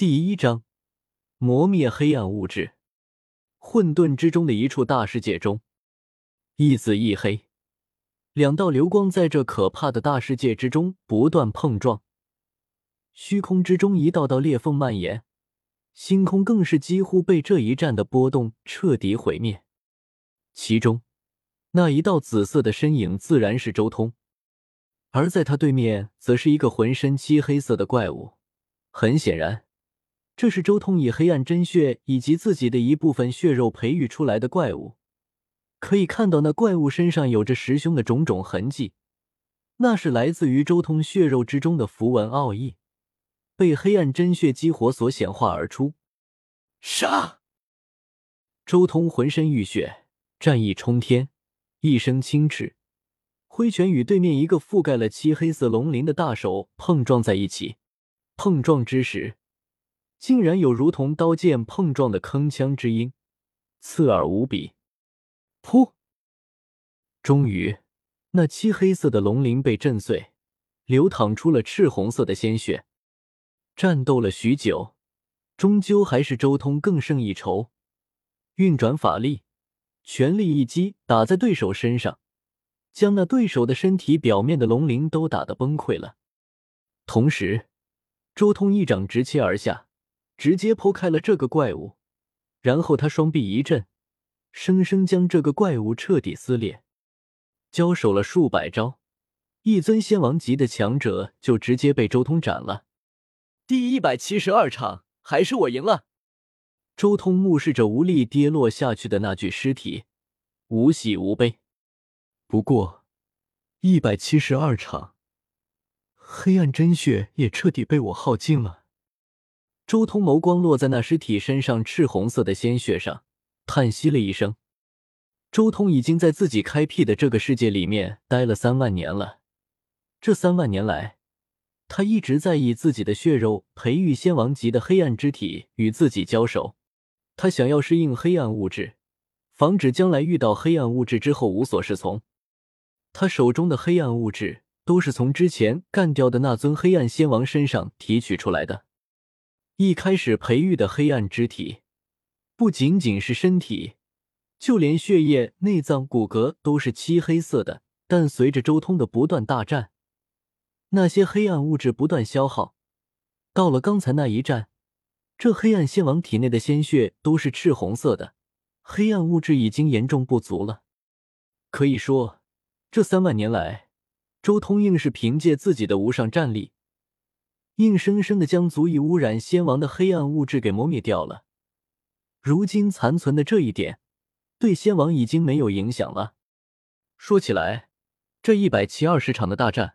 第一章，磨灭黑暗物质。混沌之中的一处大世界中，一紫一黑，两道流光在这可怕的大世界之中不断碰撞。虚空之中一道道裂缝蔓延，星空更是几乎被这一战的波动彻底毁灭。其中，那一道紫色的身影自然是周通，而在他对面，则是一个浑身漆黑色的怪物。很显然。这是周通以黑暗真血以及自己的一部分血肉培育出来的怪物，可以看到那怪物身上有着十凶的种种痕迹，那是来自于周通血肉之中的符文奥义，被黑暗真血激活所显化而出。杀！周通浑身浴血，战意冲天，一声轻斥，挥拳与对面一个覆盖了漆黑色龙鳞的大手碰撞在一起。碰撞之时。竟然有如同刀剑碰撞的铿锵之音，刺耳无比。噗！终于，那漆黑色的龙鳞被震碎，流淌出了赤红色的鲜血。战斗了许久，终究还是周通更胜一筹。运转法力，全力一击打在对手身上，将那对手的身体表面的龙鳞都打得崩溃了。同时，周通一掌直切而下。直接剖开了这个怪物，然后他双臂一震，生生将这个怪物彻底撕裂。交手了数百招，一尊仙王级的强者就直接被周通斩了。第一百七十二场，还是我赢了。周通目视着无力跌落下去的那具尸体，无喜无悲。不过，一百七十二场，黑暗真血也彻底被我耗尽了。周通眸光落在那尸体身上赤红色的鲜血上，叹息了一声。周通已经在自己开辟的这个世界里面待了三万年了，这三万年来，他一直在以自己的血肉培育仙王级的黑暗之体与自己交手。他想要适应黑暗物质，防止将来遇到黑暗物质之后无所适从。他手中的黑暗物质都是从之前干掉的那尊黑暗仙王身上提取出来的。一开始培育的黑暗之体，不仅仅是身体，就连血液、内脏、骨骼都是漆黑色的。但随着周通的不断大战，那些黑暗物质不断消耗，到了刚才那一战，这黑暗仙王体内的鲜血都是赤红色的，黑暗物质已经严重不足了。可以说，这三万年来，周通硬是凭借自己的无上战力。硬生生的将足以污染仙王的黑暗物质给磨灭掉了。如今残存的这一点，对仙王已经没有影响了。说起来，这一百七二十场的大战，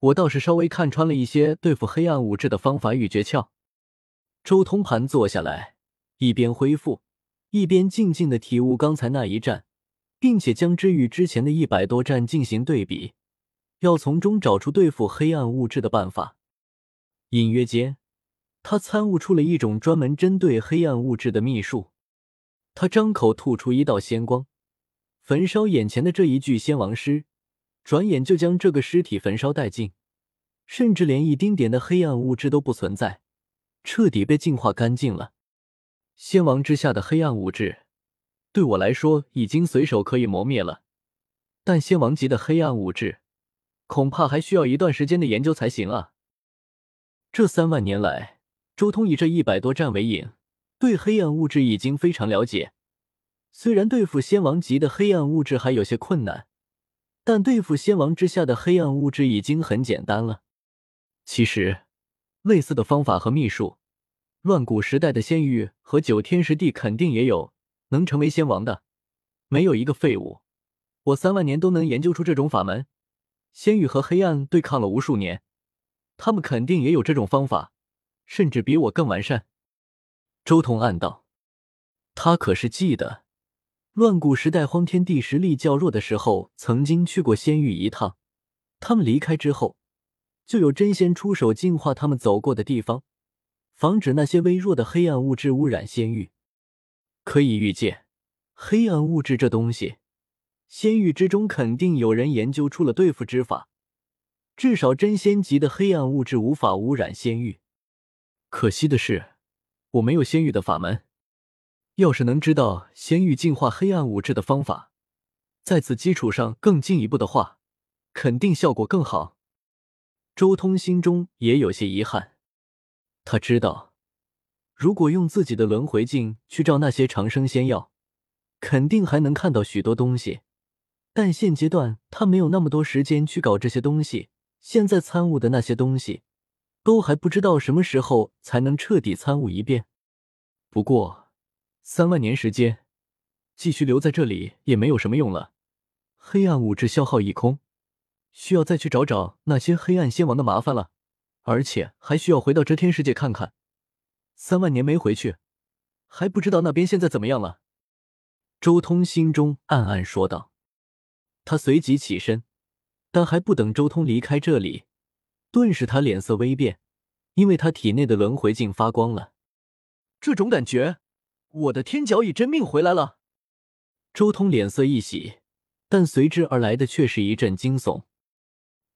我倒是稍微看穿了一些对付黑暗物质的方法与诀窍。周通盘坐下来，一边恢复，一边静静的体悟刚才那一战，并且将之与之前的一百多战进行对比，要从中找出对付黑暗物质的办法。隐约间，他参悟出了一种专门针对黑暗物质的秘术。他张口吐出一道仙光，焚烧眼前的这一具仙王尸，转眼就将这个尸体焚烧殆尽，甚至连一丁点的黑暗物质都不存在，彻底被净化干净了。仙王之下的黑暗物质，对我来说已经随手可以磨灭了，但仙王级的黑暗物质，恐怕还需要一段时间的研究才行啊。这三万年来，周通以这一百多战为引，对黑暗物质已经非常了解。虽然对付仙王级的黑暗物质还有些困难，但对付仙王之下的黑暗物质已经很简单了。其实，类似的方法和秘术，乱古时代的仙域和九天十地肯定也有能成为仙王的，没有一个废物。我三万年都能研究出这种法门，仙域和黑暗对抗了无数年。他们肯定也有这种方法，甚至比我更完善。周通暗道：“他可是记得，乱古时代荒天地实力较弱的时候，曾经去过仙域一趟。他们离开之后，就有真仙出手净化他们走过的地方，防止那些微弱的黑暗物质污染仙域。可以预见，黑暗物质这东西，仙域之中肯定有人研究出了对付之法。”至少真仙级的黑暗物质无法污染仙域。可惜的是，我没有仙域的法门。要是能知道仙域净化黑暗物质的方法，在此基础上更进一步的话，肯定效果更好。周通心中也有些遗憾，他知道，如果用自己的轮回镜去照那些长生仙药，肯定还能看到许多东西。但现阶段他没有那么多时间去搞这些东西，现在参悟的那些东西，都还不知道什么时候才能彻底参悟一遍。不过，三万年时间，继续留在这里也没有什么用了，黑暗物质消耗一空。需要再去找找那些黑暗仙王的麻烦了，而且还需要回到遮天世界看看。三万年没回去，还不知道那边现在怎么样了。周通心中暗暗说道。他随即起身，但还不等周通离开这里，顿时他脸色微变，因为他体内的轮回镜发光了。这种感觉，我的天角乙真命回来了。周通脸色一喜，但随之而来的却是一阵惊悚。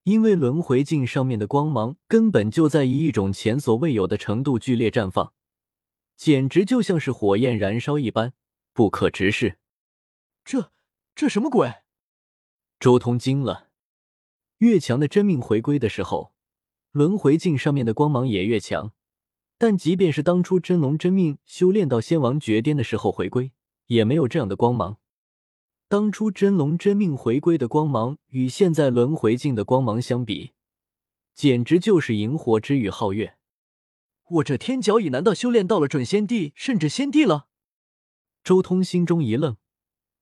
因为轮回镜上面的光芒根本就在以一种前所未有的程度剧烈绽放，简直就像是火焰燃烧一般，不可直视。这这什么鬼？周通惊了。越强的真命回归的时候，轮回镜上面的光芒也越强。但即便是当初真龙真命修炼到仙王绝巅的时候回归，也没有这样的光芒。当初真龙真命回归的光芒与现在轮回镜的光芒相比，简直就是萤火之与皓月。我这天角乙难道修炼到了准仙帝甚至仙帝了？周通心中一愣，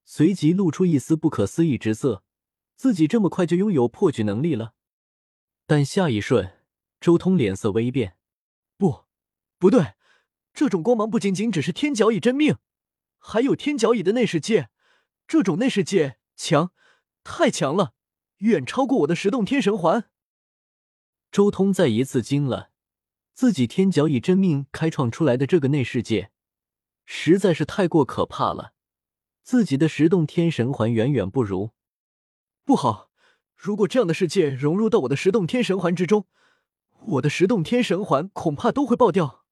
随即露出一丝不可思议之色：自己这么快就拥有破局能力了？但下一瞬，周通脸色微变：“不，不对，这种光芒不仅仅只是天角乙真命，还有天角乙的内世界。”这种内世界强，太强了，远超过我的十洞天神环。周通再一次惊了，自己天角以真命开创出来的这个内世界，实在是太过可怕了，自己的十洞天神环远远不如。不好，如果这样的世界融入到我的十洞天神环之中，我的十洞天神环恐怕都会爆掉。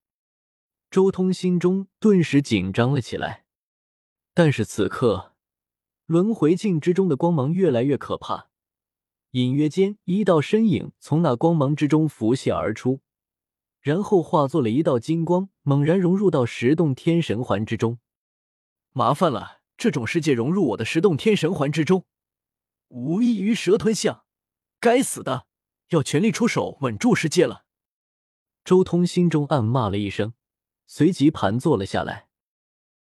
周通心中顿时紧张了起来，但是此刻。轮回镜之中的光芒越来越可怕，隐约间一道身影从那光芒之中浮现而出，然后化作了一道金光，猛然融入到十洞天神环之中。麻烦了，这种世界融入我的十洞天神环之中，无异于蛇吞象。该死的，要全力出手稳住世界了。周通心中暗骂了一声，随即盘坐了下来。